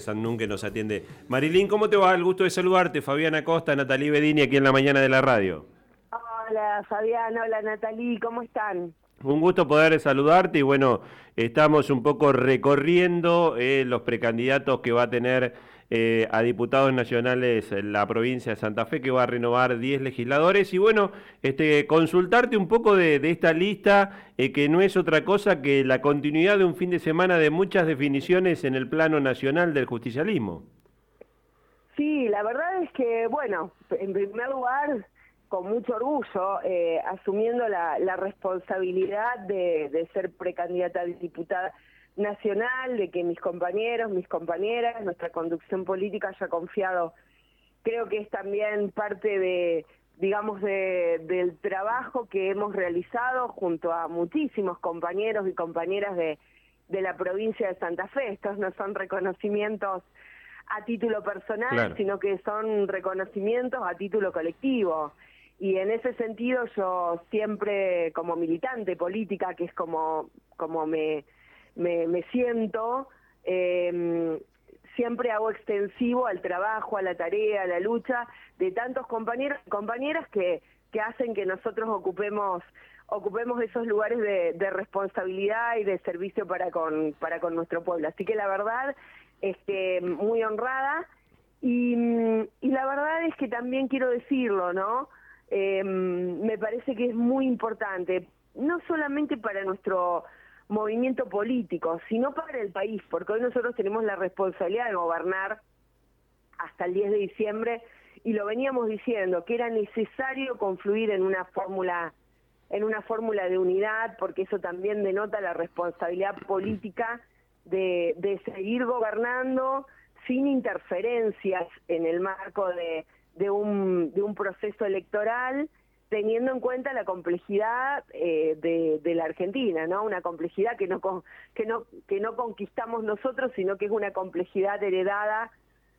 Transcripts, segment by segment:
Sandún que nos atiende. Marilín, ¿cómo te va? El gusto de saludarte. Fabiana Costa, Natalí Bedini, aquí en la mañana de la radio. Hola, Fabián. Hola, Natalí. ¿Cómo están? Un gusto poder saludarte y bueno, estamos un poco recorriendo eh, los precandidatos que va a tener eh, a diputados nacionales en la provincia de Santa Fe, que va a renovar 10 legisladores. Y bueno, este, consultarte un poco de, esta lista, eh, que no es otra cosa que la continuidad de un fin de semana de muchas definiciones en el plano nacional del justicialismo. Sí, la verdad es que, bueno, en primer lugar, con mucho orgullo, eh, asumiendo la, responsabilidad de, de ser precandidata a diputada nacional, de que mis compañeros, mis compañeras, nuestra conducción política haya confiado. Creo que es también parte de, digamos, de, del trabajo que hemos realizado junto a muchísimos compañeros y compañeras de, de la provincia de Santa Fe. Estos no son reconocimientos a título personal, sino que son reconocimientos a título colectivo. Y en ese sentido yo siempre como militante política, que es como, como me, me, siento, eh, siempre hago extensivo al trabajo, a la tarea, a la lucha de tantos compañeros compañeras que, que hacen que nosotros ocupemos ocupemos esos lugares de, responsabilidad y de servicio para con, para con nuestro pueblo. Así que la verdad, este, muy honrada y, y la verdad es que también quiero decirlo, ¿no? Eh, me parece que es muy importante, no solamente para nuestro movimiento político, sino para el país, porque hoy nosotros tenemos la responsabilidad de gobernar hasta el 10 de diciembre y lo veníamos diciendo que era necesario confluir en una fórmula en una fórmula de unidad porque eso también denota la responsabilidad política de, seguir gobernando sin interferencias en el marco de, un, de un proceso electoral teniendo en cuenta la complejidad eh, de, la Argentina, ¿no? Una complejidad que no, que, no, que no conquistamos nosotros, sino que es una complejidad heredada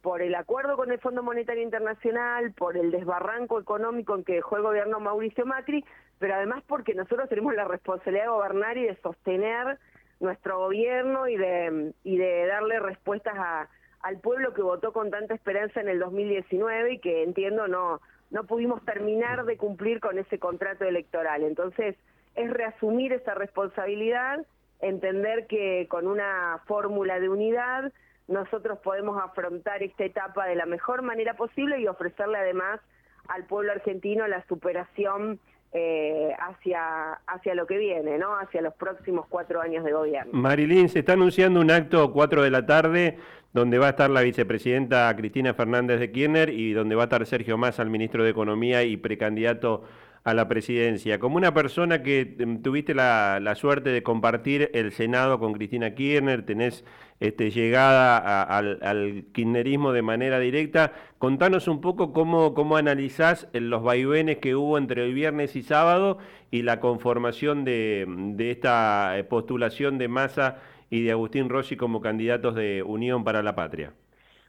por el acuerdo con el Fondo Monetario Internacional, por el desbarranco económico en que dejó el gobierno Mauricio Macri, pero además porque nosotros tenemos la responsabilidad de gobernar y de sostener nuestro gobierno y de, y de darle respuestas a, al pueblo que votó con tanta esperanza en el 2019 y que entiendo no no pudimos terminar de cumplir con ese contrato electoral. Entonces, es reasumir esa responsabilidad, entender que con una fórmula de unidad nosotros podemos afrontar esta etapa de la mejor manera posible y ofrecerle además al pueblo argentino la superación eh, hacia, hacia lo que viene, ¿no? hacia los próximos cuatro años de gobierno. Marilín, se está anunciando un acto cuatro de la tarde donde va a estar la vicepresidenta Cristina Fernández de Kirchner y donde va a estar Sergio Massa, el ministro de Economía y precandidato a la presidencia. Como una persona que em, tuviste la, suerte de compartir el Senado con Cristina Kirchner, tenés este, llegada al, kirchnerismo de manera directa, contanos un poco cómo, cómo analizás los vaivenes que hubo entre el viernes y sábado y la conformación de, de esta eh, postulación de Massa y de Agustín Rossi como candidatos de Unión para la Patria.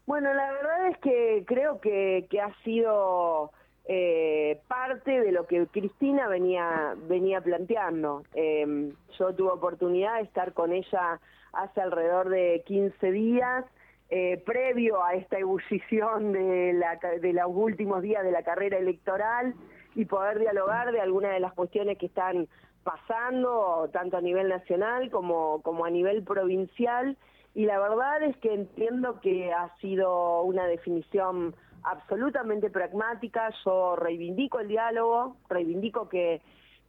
Bueno, la verdad es que creo que, que ha sido eh, parte de lo que Cristina venía, venía planteando. Em, yo tuve oportunidad de estar con ella hace alrededor de 15 días, eh, previo a esta ebullición de, la, de los últimos días de la carrera electoral y poder dialogar de algunas de las cuestiones que están pasando, tanto a nivel nacional como, como a nivel provincial. Y la verdad es que entiendo que ha sido una definición absolutamente pragmática, yo reivindico el diálogo, reivindico que,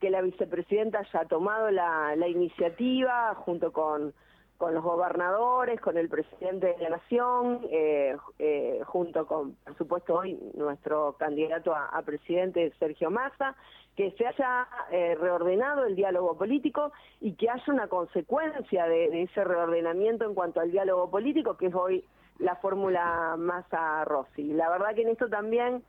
la vicepresidenta haya tomado la, la iniciativa junto con, con los gobernadores, con el presidente de la Nación, eh, eh, junto con, por supuesto, hoy nuestro candidato a, presidente Sergio Massa, que se haya eh, reordenado el diálogo político y que haya una consecuencia de, ese reordenamiento en cuanto al diálogo político, que es hoy la fórmula Massa Rossi. La verdad que en esto también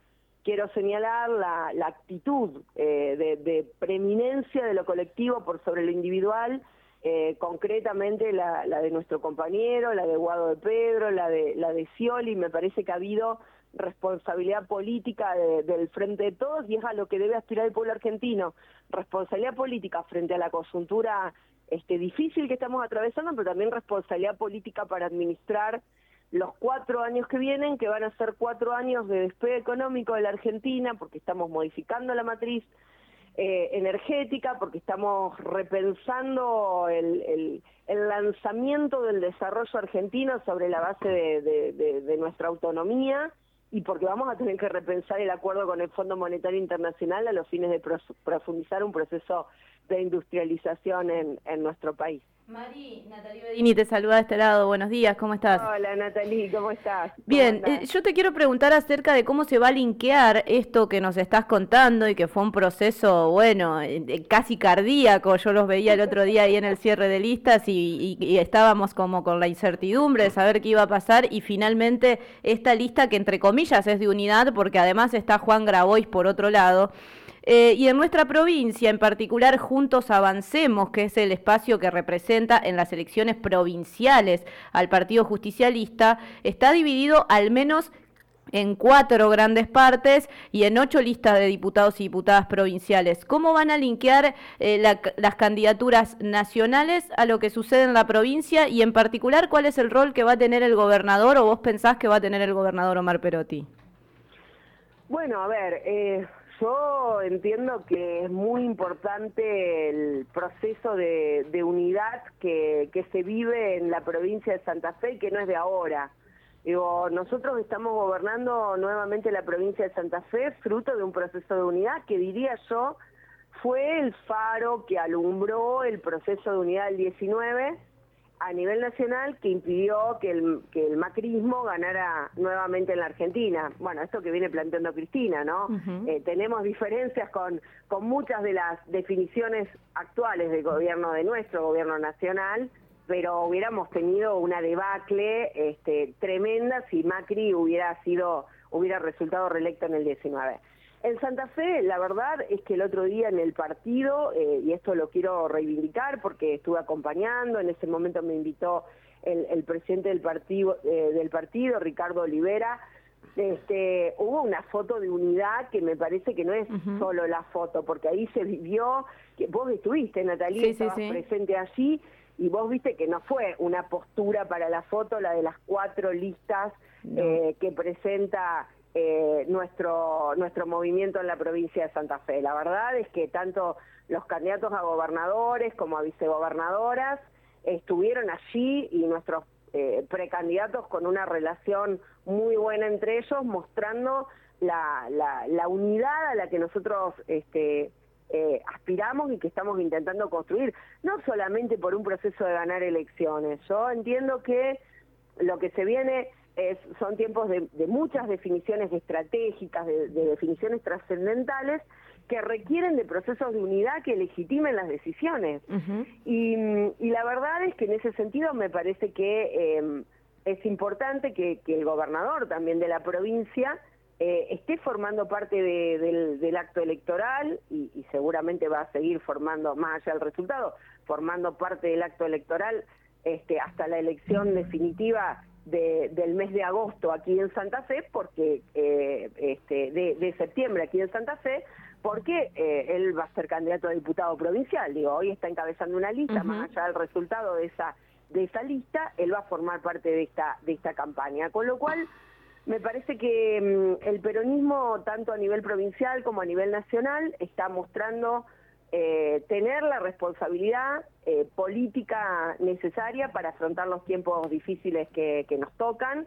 quiero señalar la, la actitud eh, de, de, preeminencia de lo colectivo por sobre lo individual, eh, concretamente la, la, de nuestro compañero, la de Guado de Pedro, la de, la de Scioli, me parece que ha habido responsabilidad política del frente de todos y es a lo que debe aspirar el pueblo argentino, responsabilidad política frente a la coyuntura este, difícil que estamos atravesando, pero también responsabilidad política para administrar los cuatro años que vienen, que van a ser cuatro años de despegue económico de la Argentina, porque estamos modificando la matriz eh, energética, porque estamos repensando el, lanzamiento del desarrollo argentino sobre la base de, nuestra autonomía y porque vamos a tener que repensar el acuerdo con el Fondo Monetario Internacional a los fines de profundizar un proceso de industrialización en nuestro país. Mari, Natalie Bedini te saluda de este lado. Buenos días, ¿cómo estás? Hola Natalie, ¿cómo estás? Bien, eh, yo te quiero preguntar acerca de cómo se va a linkear esto que nos estás contando y que fue un proceso, bueno, eh, casi cardíaco. Yo los veía el otro día ahí en el cierre de listas y, y estábamos como con la incertidumbre de saber qué iba a pasar y finalmente esta lista que entre comillas es de unidad porque además está Juan Grabois por otro lado. Eh, y en nuestra provincia, en particular, Juntos Avancemos, que es el espacio que representa en las elecciones provinciales al Partido Justicialista, está dividido al menos en cuatro grandes partes y en ocho listas de diputados y diputadas provinciales. ¿Cómo van a linkear eh, las candidaturas nacionales a lo que sucede en la provincia y en particular cuál es el rol que va a tener el gobernador o vos pensás que va a tener el gobernador Omar Perotti? Bueno, a ver, eh, yo entiendo que es muy importante el proceso de, unidad que, se vive en la provincia de Santa Fe y que no es de ahora. Digo, nosotros estamos gobernando nuevamente la provincia de Santa Fe fruto de un proceso de unidad que diría yo fue el faro que alumbró el proceso de unidad del 19 a nivel nacional que impidió que el, que el macrismo ganara nuevamente en la Argentina. Bueno, esto que viene planteando Cristina, ¿no? Eh, tenemos diferencias con, con muchas de las definiciones actuales del gobierno de nuestro gobierno nacional, pero hubiéramos tenido una debacle este, tremenda si Macri hubiera sido hubiera resultado reelecto en el 19. En Santa Fe, la verdad es que el otro día en el partido, eh, y esto lo quiero reivindicar porque estuve acompañando, en ese momento me invitó el, presidente del partido, eh, del partido, Ricardo Olivera, este, hubo una foto de unidad que me parece que no es solo la foto, porque ahí se vivió, que vos estuviste, Natalia, estabas presente allí, y vos viste que no fue una postura para la foto, la de las cuatro listas eh, que presenta eh, nuestro, nuestro movimiento en la provincia de Santa Fe. La verdad es que tanto los candidatos a gobernadores como a vicegobernadoras estuvieron allí y nuestros eh, precandidatos con una relación muy buena entre ellos, mostrando la, la, unidad a la que nosotros este, eh, aspiramos y que estamos intentando construir, no solamente por un proceso de ganar elecciones. Yo entiendo que lo que se viene son tiempos de, muchas definiciones estratégicas, de, definiciones trascendentales que requieren de procesos de unidad que legitimen las decisiones. y, la verdad es que en ese sentido me parece que em, es importante que, el gobernador también de la provincia eh, esté formando parte del, acto electoral y, y, seguramente va a seguir formando, más allá del resultado, formando parte del acto electoral este, hasta la elección definitiva del mes de agosto aquí en Santa Fe, porque eh, este, de, septiembre aquí en Santa Fe, porque eh, él va a ser candidato a diputado provincial. Digo, hoy está encabezando una lista, más allá del resultado de esa de esa lista, él va a formar parte de esta de esta campaña. Con lo cual, me parece que mm, el peronismo, tanto a nivel provincial como a nivel nacional, está mostrando eh, tener la responsabilidad eh, política necesaria para afrontar los tiempos difíciles que, nos tocan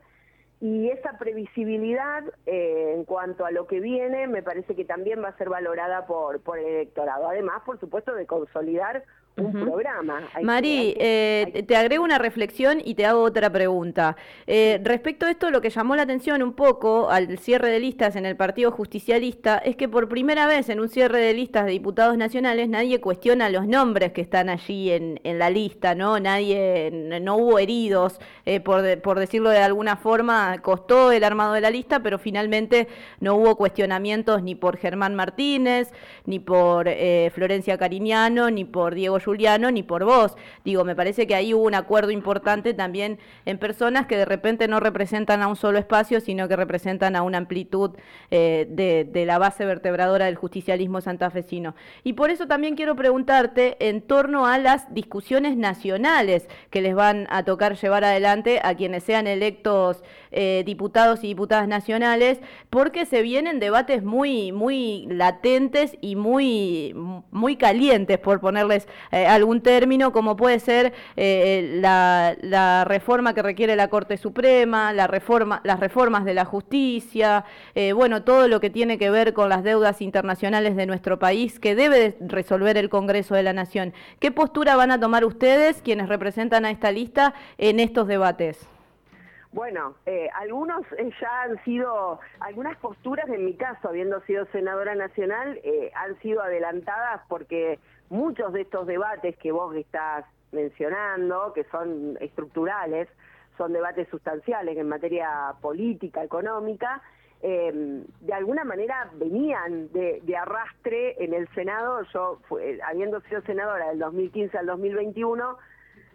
y esa previsibilidad eh, en cuanto a lo que viene me parece que también va a ser valorada por, por el electorado. Además, por supuesto, de consolidar un programa. Mari, eh, te agrego una reflexión y te hago otra pregunta. Eh, respecto a esto, lo que llamó la atención un poco al cierre de listas en el Partido Justicialista es que por primera vez en un cierre de listas de diputados nacionales nadie cuestiona los nombres que están allí en, en la lista, ¿no? Nadie, no hubo heridos, eh, por, por decirlo de alguna forma, costó el armado de la lista, pero finalmente no hubo cuestionamientos ni por Germán Martínez, ni por Florencia Cariñano, ni por Diego Juliano ni por vos. Digo, me parece que ahí hubo un acuerdo importante también en personas que de repente no representan a un solo espacio, sino que representan a una amplitud eh, de, la base vertebradora del justicialismo santafesino. Y por eso también quiero preguntarte en torno a las discusiones nacionales que les van a tocar llevar adelante a quienes sean electos eh, diputados y diputadas nacionales, porque se vienen debates muy, muy latentes y muy, muy calientes, por ponerles eh, algún término, como puede ser eh, la, la, reforma que requiere la Corte Suprema, la reforma, las reformas de la justicia, bueno, todo lo que tiene que ver con las deudas internacionales de nuestro país que debe resolver el Congreso de la Nación. ¿Qué postura van a tomar ustedes, quienes representan a esta lista, en estos debates? Bueno, eh, algunos eh, ya han sido, algunas posturas en mi caso, habiendo sido senadora nacional, eh, han sido adelantadas porque muchos de estos debates que vos estás mencionando, que son estructurales, son debates sustanciales en materia política, económica, de alguna manera venían de, de, arrastre en el Senado. Yo, habiendo sido senadora del 2015 al 2021,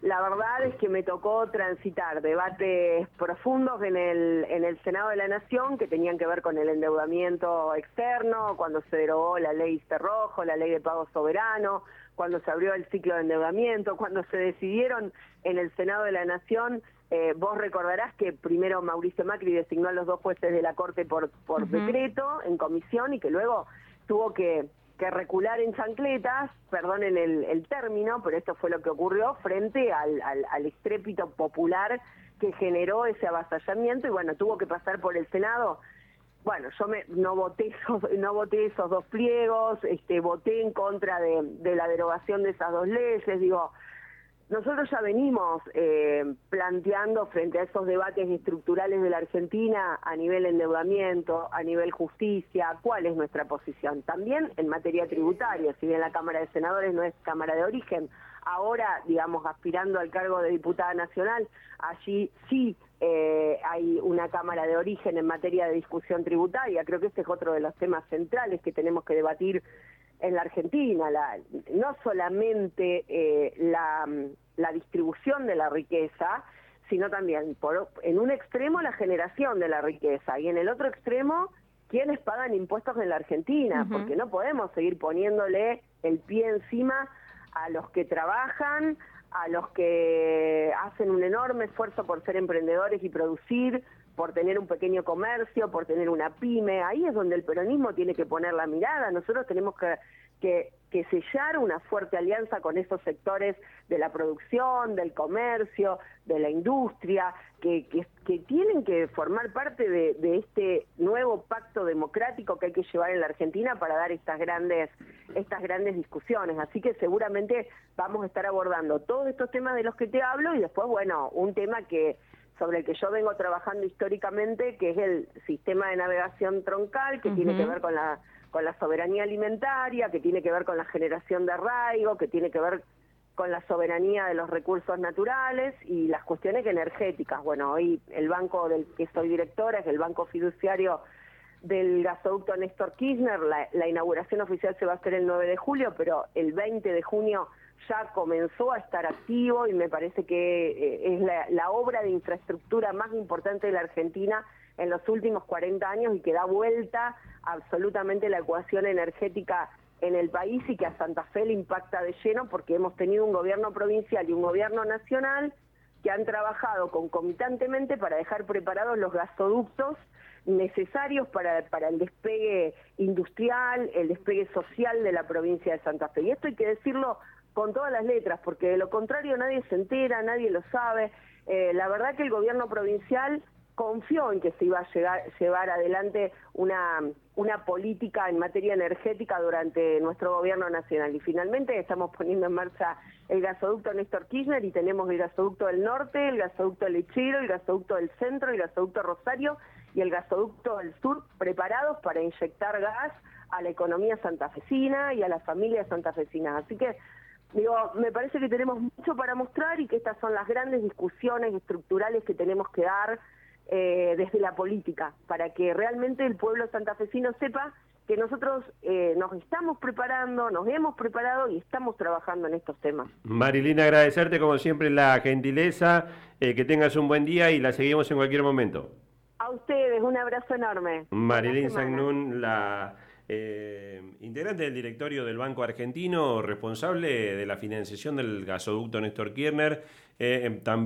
la verdad es que me tocó transitar debates profundos en el, en el Senado de la Nación que tenían que ver con el endeudamiento externo, cuando se derogó la ley Cerrojo, la ley de pago soberano, cuando se abrió el ciclo de endeudamiento, cuando se decidieron en el Senado de la Nación, eh, vos recordarás que primero Mauricio Macri designó a los dos jueces de la Corte por, por decreto en comisión y que luego tuvo que que recular en chancletas, perdonen el, el término, pero esto fue lo que ocurrió frente al, al, estrépito popular que generó ese avasallamiento y bueno, tuvo que pasar por el Senado. Bueno, yo me, no voté esos, no voté esos dos pliegos, este, voté en contra de, de la derogación de esas dos leyes, digo, nosotros ya venimos eh, planteando frente a esos debates estructurales de la Argentina a nivel endeudamiento, a nivel justicia, cuál es nuestra posición. También en materia tributaria, si bien la Cámara de Senadores no es Cámara de origen, ahora, digamos, aspirando al cargo de diputada nacional, allí sí eh, hay una Cámara de origen en materia de discusión tributaria. Creo que este es otro de los temas centrales que tenemos que debatir en la Argentina, la, no solamente eh, la, la, distribución de la riqueza, sino también por, en un extremo la generación de la riqueza y en el otro extremo quienes pagan impuestos en la Argentina, porque no podemos seguir poniéndole el pie encima a los que trabajan, a los que hacen un enorme esfuerzo por ser emprendedores y producir, por tener un pequeño comercio, por tener una pyme, ahí es donde el peronismo tiene que poner la mirada, nosotros tenemos que, que, sellar una fuerte alianza con esos sectores de la producción, del comercio, de la industria, que, que, tienen que formar parte de, de, este nuevo pacto democrático que hay que llevar en la Argentina para dar estas grandes, estas grandes discusiones. Así que seguramente vamos a estar abordando todos estos temas de los que te hablo y después, bueno, un tema que sobre el que yo vengo trabajando históricamente, que es el sistema de navegación troncal, que tiene que ver con la, con la soberanía alimentaria, que tiene que ver con la generación de arraigo, que tiene que ver con la soberanía de los recursos naturales y las cuestiones energéticas. Bueno, hoy el banco del que soy directora es el Banco Fiduciario del gasoducto Néstor Kirchner. La, la inauguración oficial se va a hacer el 9 de julio, pero el 20 de junio ya comenzó a estar activo y me parece que eh, es la, obra de infraestructura más importante de la Argentina en los últimos 40 años y que da vuelta absolutamente la ecuación energética en el país y que a Santa Fe le impacta de lleno porque hemos tenido un gobierno provincial y un gobierno nacional que han trabajado concomitantemente para dejar preparados los gasoductos necesarios para, para el despegue industrial, el despegue social de la provincia de Santa Fe. Y esto hay que decirlo con todas las letras, porque de lo contrario nadie se entera, nadie lo sabe. Eh, la verdad que el gobierno provincial confió en que se iba a llegar, llevar adelante una, una política en materia energética durante nuestro gobierno nacional. Y finalmente estamos poniendo en marcha el gasoducto Néstor Kirchner y tenemos el gasoducto del norte, el gasoducto Lechero, el gasoducto del centro, el gasoducto Rosario y el gasoducto del sur preparados para inyectar gas a la economía santafesina y a las familias santafesinas. Así que Digo, me parece que tenemos mucho para mostrar y que estas son las grandes discusiones estructurales que tenemos que dar eh, desde la política, para que realmente el pueblo santafesino sepa que nosotros eh, nos estamos preparando, nos hemos preparado y estamos trabajando en estos temas. Marilina, agradecerte como siempre la gentileza, eh, que tengas un buen día y la seguimos en cualquier momento. A ustedes, un abrazo enorme. Marilyn Sagnun, la eh, integrante del directorio del Banco Argentino, responsable de la financiación del gasoducto Néstor Kirchner, también